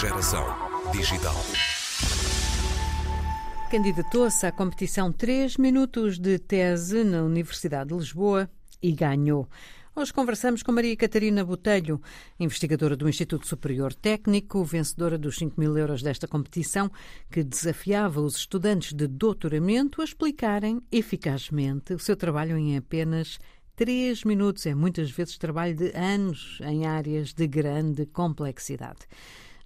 Geração digital. Candidatou-se à competição 3 minutos de tese na Universidade de Lisboa e ganhou. Hoje conversamos com Maria Catarina Botelho, investigadora do Instituto Superior Técnico, vencedora dos 5 mil euros desta competição, que desafiava os estudantes de doutoramento a explicarem eficazmente o seu trabalho em apenas três minutos. É muitas vezes trabalho de anos em áreas de grande complexidade.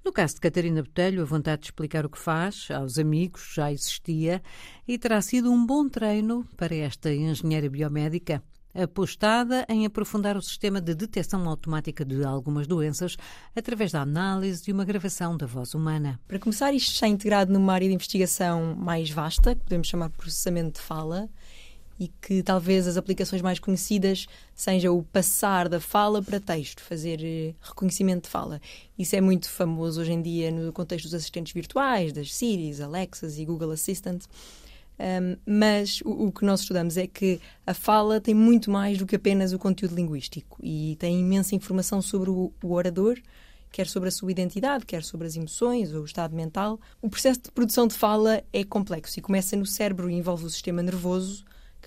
No caso de Catarina Botelho, a vontade de explicar o que faz aos amigos já existia e terá sido um bom treino para esta engenheira biomédica apostada em aprofundar o sistema de detecção automática de algumas doenças através da análise de uma gravação da voz humana. Para começar, isto está integrado numa área de investigação mais vasta, que podemos chamar processamento de fala, e que talvez as aplicações mais conhecidas sejam o passar da fala para texto, fazer eh, reconhecimento de fala. Isso é muito famoso hoje em dia no contexto dos assistentes virtuais, das Siris, Alexas e Google Assistant. Um, mas o, o, que nós estudamos é que a fala tem muito mais do que apenas o conteúdo linguístico e tem imensa informação sobre o, o orador, quer sobre a sua identidade, quer sobre as emoções ou o estado mental. O processo de produção de fala é complexo e começa no cérebro e envolve o sistema nervoso,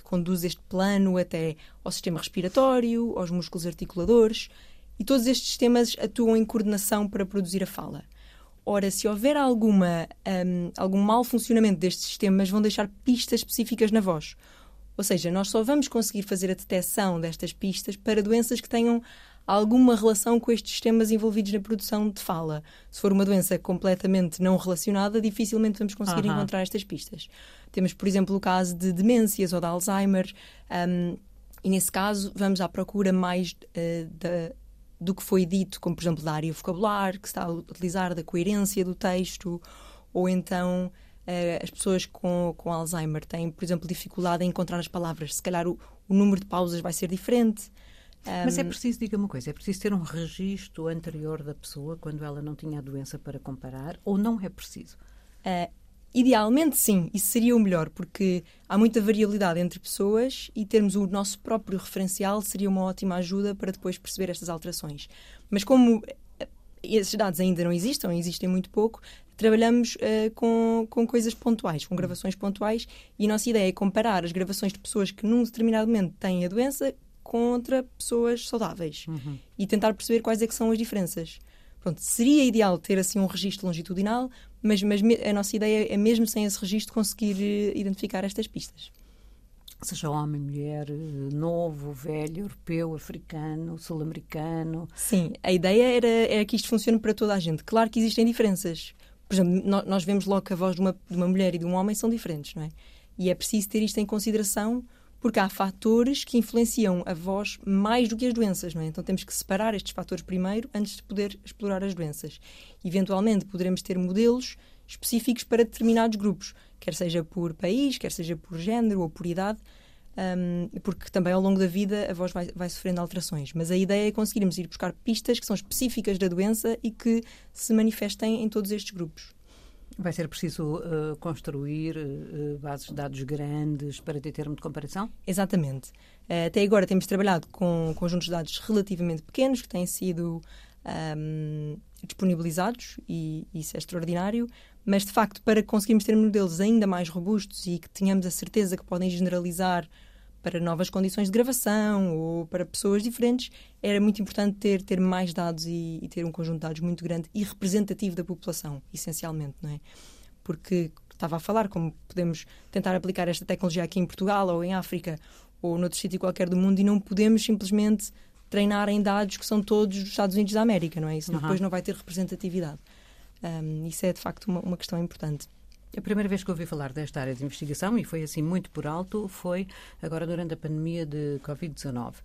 conduz este plano até ao sistema respiratório, aos músculos articuladores, e todos estes sistemas atuam em coordenação para produzir a fala. Ora, se houver alguma, um, algum mau funcionamento destes sistemas, vão deixar pistas específicas na voz. Ou seja, nós só vamos conseguir fazer a detecção destas pistas para doenças que tenham alguma relação com estes sistemas envolvidos na produção de fala. Se for uma doença completamente não relacionada, dificilmente vamos conseguir encontrar estas pistas. Temos, por exemplo, o caso de demências ou de Alzheimer, um, e nesse caso vamos à procura mais uh, da do que foi dito, como por exemplo da área vocabular que se está a utilizar, da coerência do texto, ou então uh, as pessoas com, com Alzheimer têm, por exemplo, dificuldade em encontrar as palavras. Se calhar o, o número de pausas vai ser diferente. Mas é preciso, diga uma coisa, é preciso ter um registro anterior da pessoa quando ela não tinha a doença para comparar ou não é preciso? Uh, Idealmente, sim, isso seria o melhor, porque há muita variabilidade entre pessoas e termos o nosso próprio referencial seria uma ótima ajuda para depois perceber estas alterações. Mas como eh, esses dados ainda não existem, existem muito pouco, trabalhamos uh, com, com coisas pontuais, com gravações pontuais, e a nossa ideia é comparar as gravações de pessoas que num determinado momento têm a doença contra pessoas saudáveis uhum. e tentar perceber quais é que são as diferenças. Pronto, seria ideal ter assim um registro longitudinal, mas, mas a nossa ideia é mesmo sem esse registro conseguir uh, identificar estas pistas. Seja homem, mulher, eh, novo, velho, europeu, africano, sul-americano. Sim, a ideia era, era que isto funcione para toda a gente. Claro que existem diferenças. Por exemplo, nós vemos logo que a voz de uma, de uma mulher e de um homem são diferentes, não é? E é preciso ter isto em consideração porque há fatores que influenciam a voz mais do que as doenças, não é? Então temos que separar estes fatores primeiro antes de poder explorar as doenças. Eventualmente poderemos ter modelos específicos para determinados grupos, quer seja por país, quer seja por género ou por idade, um, porque também ao longo da vida a voz vai, vai, sofrendo alterações. Mas a ideia é conseguirmos ir buscar pistas que são específicas da doença e que se manifestem em todos estes grupos. Vai ser preciso uh, construir uh, bases de dados grandes para ter termo de comparação? Exatamente. Uh, até agora temos trabalhado com conjuntos de dados relativamente pequenos que têm sido um, disponibilizados e isso é extraordinário, mas de facto para conseguirmos ter modelos ainda mais robustos e que tenhamos a certeza que podem generalizar para novas condições de gravação ou para pessoas diferentes, era muito importante ter, ter mais dados e, e ter um conjunto de dados muito grande e representativo da população, essencialmente, não é? Porque estava a falar como podemos tentar aplicar esta tecnologia aqui em Portugal ou em África ou noutro sítio qualquer do mundo e não podemos simplesmente treinar em dados que são todos dos Estados Unidos da América, não é? Isso uhum. depois não vai ter representatividade. Um, isso é de facto uma, uma questão importante. A primeira vez que ouvi falar desta área de investigação, e foi assim muito por alto, foi agora durante a pandemia de Covid-19.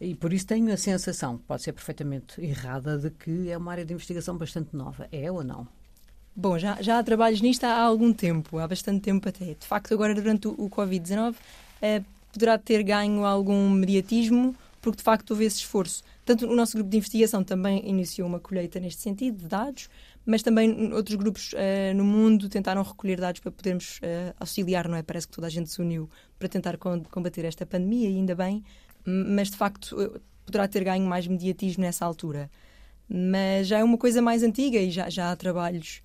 E por isso tenho a sensação, pode ser perfeitamente errada, de que é uma área de investigação bastante nova. É ou não? Bom, já, já há trabalhos nisto há algum tempo, há bastante tempo até. De facto, agora durante o, o Covid-19 eh, poderá ter ganho algum mediatismo, porque de facto houve esse esforço. Tanto o nosso grupo de investigação também iniciou uma colheita neste sentido, de dados, mas também outros grupos uh, no mundo tentaram recolher dados para podermos uh, auxiliar, não é? Parece que toda a gente se uniu para tentar combater esta pandemia, e ainda bem, mas de facto eh, poderá ter ganho mais mediatismo nessa altura. Mas já é uma coisa mais antiga e já, já há trabalhos.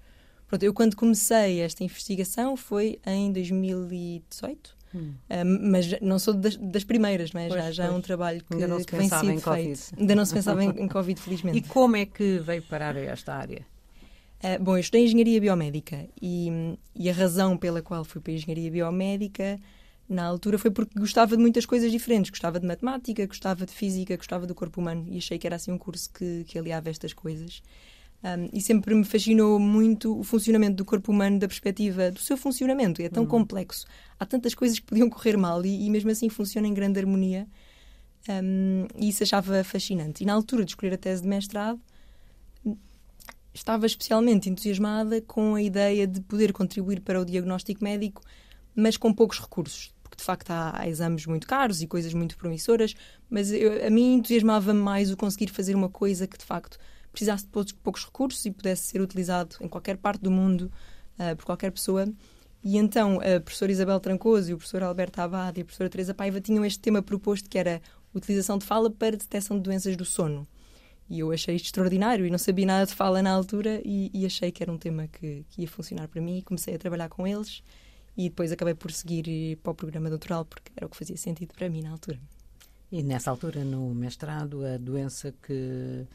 Pronto, eu quando comecei esta investigação foi em 2018. Hum. Um, mas não sou das, das primeiras, não é? Pois, já, já é um trabalho que, Ainda não se que sido em feito. Ainda não se pensava em, em Covid, felizmente. E como é que veio parar a esta área? Uh, bom, eu estudei Engenharia Biomédica e, e, a razão pela qual fui para a Engenharia Biomédica na altura foi porque gostava de muitas coisas diferentes. Gostava de matemática, gostava de física, gostava do corpo humano e achei que era assim um curso que, que aliava estas coisas. Um, e sempre me fascinou muito o funcionamento do corpo humano da perspectiva do seu funcionamento. É tão uhum. complexo. Há tantas coisas que podiam correr mal e, e mesmo assim funciona em grande harmonia. Um, e isso achava fascinante. E na altura de escolher a tese de mestrado, estava especialmente entusiasmada com a ideia de poder contribuir para o diagnóstico médico, mas com poucos recursos, porque de facto há, há exames muito caros e coisas muito promissoras, mas eu, a mim entusiasmava-me mais o conseguir fazer uma coisa que de facto precisasse de poucos, poucos recursos e pudesse ser utilizado em qualquer parte do mundo uh, por qualquer pessoa. E então a professora Isabel Trancoso e o professor Alberto Abad e a professora Teresa Paiva tinham este tema proposto que era utilização de fala para detecção de doenças do sono. E eu achei extraordinário e não sabia nada de fala na altura e, e achei que era um tema que, que, ia funcionar para mim e comecei a trabalhar com eles e depois acabei por seguir para o programa doutoral porque era o que fazia sentido para mim na altura. E nessa altura, no mestrado, a doença que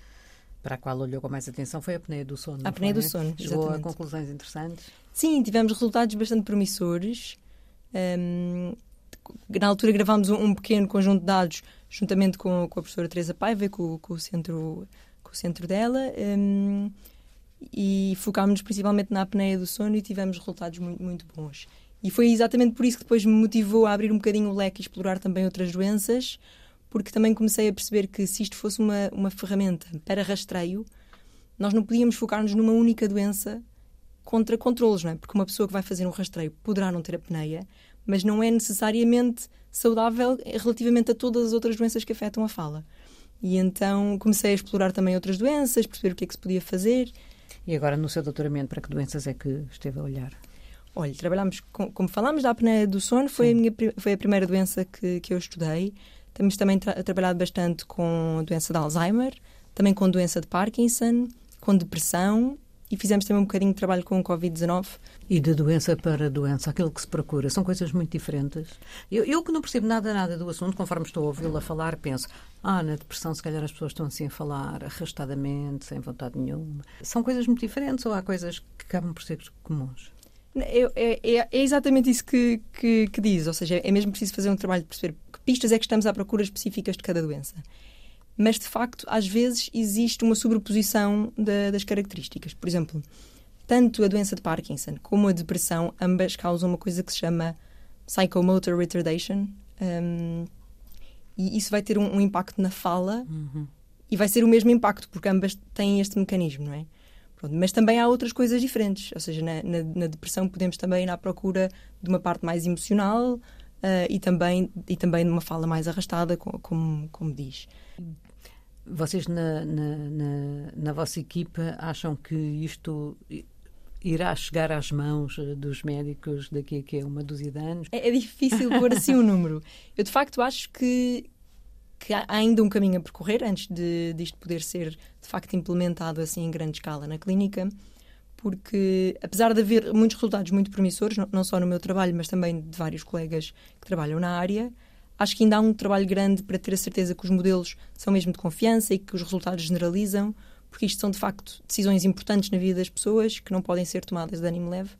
para a qual olhou com mais atenção foi a apneia do sono. A apneia do sono, Chegou exatamente. a conclusões interessantes? Sim, tivemos resultados bastante promissores. Um, na altura gravámos um, um, pequeno conjunto de dados juntamente com, com a professora Teresa Paiva, com, com, o, centro, com o centro dela, um, e focámos-nos principalmente na apneia do sono e tivemos resultados muito, muito bons. E foi exatamente por isso que depois me motivou a abrir um bocadinho o leque e explorar também outras doenças, porque também comecei a perceber que se isto fosse uma, uma ferramenta para rastreio, nós não podíamos focar-nos numa única doença contra controles, não é? Porque uma pessoa que vai fazer um rastreio poderá não ter apneia, mas não é necessariamente saudável relativamente a todas as outras doenças que afetam a fala. E então comecei a explorar também outras doenças, perceber o que é que se podia fazer. E agora, no seu doutoramento, para que doenças é que esteve a olhar? Olha, trabalhamos, com, como falámos da apneia do sono, foi a, minha, foi a primeira doença que, que eu estudei. Temos também tra trabalhado bastante com a doença de Alzheimer, também com doença de Parkinson, com depressão e fizemos também um bocadinho de trabalho com o Covid-19. E de doença para doença, aquilo que se procura, são coisas muito diferentes. Eu, eu que não percebo nada, nada do assunto, conforme estou a ouvi-la falar, penso, ah, na depressão se calhar as pessoas estão assim a falar arrastadamente, sem vontade nenhuma. São coisas muito diferentes ou há coisas que acabam por ser comuns? É, é, é, exatamente isso que, que, que, diz, ou seja, é mesmo preciso fazer um trabalho de perceber que pistas é que estamos à procura específicas de cada doença mas de facto, às vezes existe uma sobreposição de, das características. Por exemplo, tanto a doença de Parkinson como a depressão, ambas causam uma coisa que se chama psychomotor retardation. Um, e isso vai ter um, um impacto na fala uhum. e vai ser o mesmo impacto, porque ambas têm este mecanismo, não é? Pronto, mas também há outras coisas diferentes. Ou seja, na, na, na, depressão podemos também ir à procura de uma parte mais emocional uh, e, também, e também de uma fala mais arrastada, como, como, como diz. Vocês na, na, na, na vossa equipa acham que isto irá chegar às mãos eh, dos médicos daqui a, a uma dúzia de anos? É, é difícil pôr assim o um número. Eu, de facto, acho que, que há ainda um caminho a percorrer antes de, disto poder ser, de facto, implementado assim em grande escala na clínica, porque, apesar de haver muitos resultados muito promissores, não, não só no meu trabalho, mas também de vários colegas que trabalham na área, Acho que ainda há um trabalho grande para ter a certeza que os modelos são mesmo de confiança e que os resultados generalizam, porque isto são de facto decisões importantes na vida das pessoas que não podem ser tomadas de ânimo leve.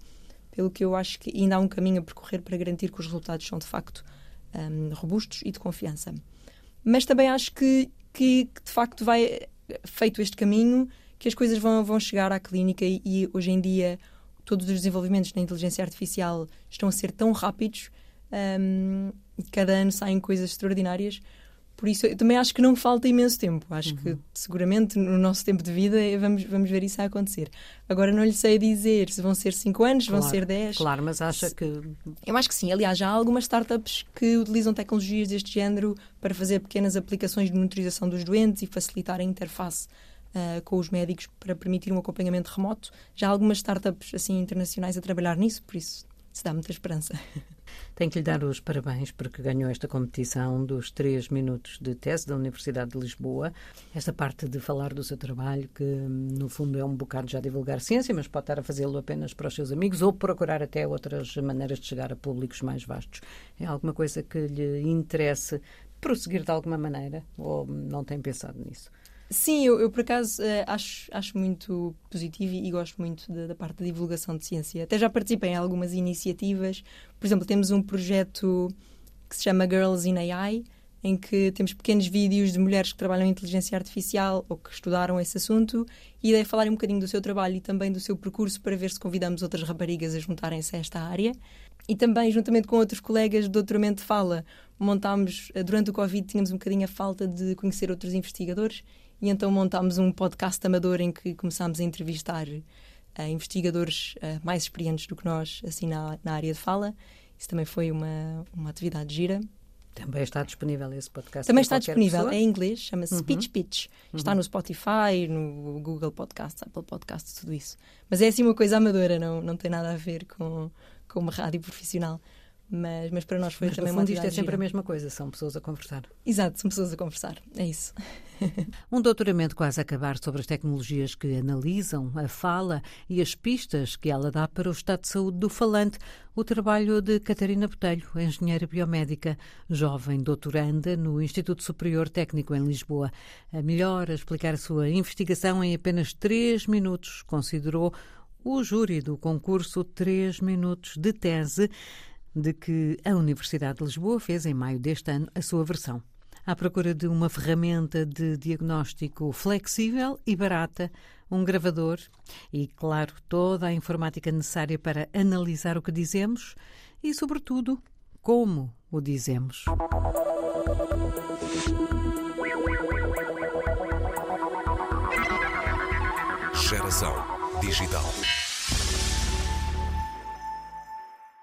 Pelo que eu acho que ainda há um caminho a percorrer para garantir que os resultados são de facto um, robustos e de confiança. Mas também acho que, que, que, de facto vai feito este caminho que as coisas vão, vão chegar à clínica e, e hoje em dia todos os desenvolvimentos na inteligência artificial estão a ser tão rápidos um, cada ano saem coisas extraordinárias. Por isso, eu também acho que não falta imenso tempo. Acho uhum. que seguramente no nosso tempo de vida vamos, vamos ver isso a acontecer. Agora não lhe sei dizer se vão ser 5 anos, claro, vão ser 10. Claro, mas acha que. Eu acho que sim. Aliás, já há algumas startups que utilizam tecnologias deste género para fazer pequenas aplicações de monitorização dos doentes e facilitar a interface uh, com os médicos para permitir um acompanhamento remoto. Já há algumas startups assim internacionais a trabalhar nisso, por isso isso dá muita esperança. Tenho que lhe dar os parabéns porque ganhou esta competição dos três minutos de tese da Universidade de Lisboa. Esta parte de falar do seu trabalho, que no fundo é um bocado já divulgar ciência, mas pode estar a fazê-lo apenas para os seus amigos ou procurar até outras maneiras de chegar a públicos mais vastos. É alguma coisa que lhe interesse prosseguir de alguma maneira ou não tem pensado nisso? Sim, eu, eu por acaso uh, acho, acho muito positivo e, e gosto muito da, da, parte da divulgação de ciência. Até já participei em algumas iniciativas. Por exemplo, temos um projeto que se chama Girls in AI, em que temos pequenos vídeos de mulheres que trabalham em inteligência artificial ou que estudaram esse assunto e ideia é falar um bocadinho do seu trabalho e também do seu percurso para ver se convidamos outras raparigas a juntarem-se a esta área. E também, juntamente com outros colegas do Doutoramento Fala, montámos, eh, durante o Covid, tínhamos um bocadinho a falta de conhecer outros investigadores e então montámos um podcast amador em que começámos a entrevistar uh, investigadores uh, mais experientes do que nós, assim, na, na área de fala. Isso também foi uma, uma atividade gira. Também está disponível esse podcast. Também está disponível, pessoa? é em inglês, chama-se uhum. Pitch Pitch. Está uhum. no Spotify, no Google Podcasts, Apple Podcasts, tudo isso. Mas é assim uma coisa amadora, não, não tem nada a ver com, com uma rádio profissional. Mas, mas para nós foi mas, também uma atividade isto é sempre gira. a mesma coisa, são pessoas a conversar. Exato, são pessoas a conversar, é isso. um doutoramento quase a acabar sobre as tecnologias que analisam a fala e as pistas que ela dá para o estado de saúde do falante. O trabalho de Catarina Botelho, engenheira biomédica, jovem doutoranda no Instituto Superior Técnico em Lisboa. A melhor a explicar a sua investigação em apenas três minutos, considerou o júri do concurso Três Minutos de Tese de que a Universidade de Lisboa fez em maio deste ano a sua versão. À procura de uma ferramenta de diagnóstico flexível e barata, um gravador e, claro, toda a informática necessária para analisar o que dizemos e, sobretudo, como o dizemos. Geração Digital.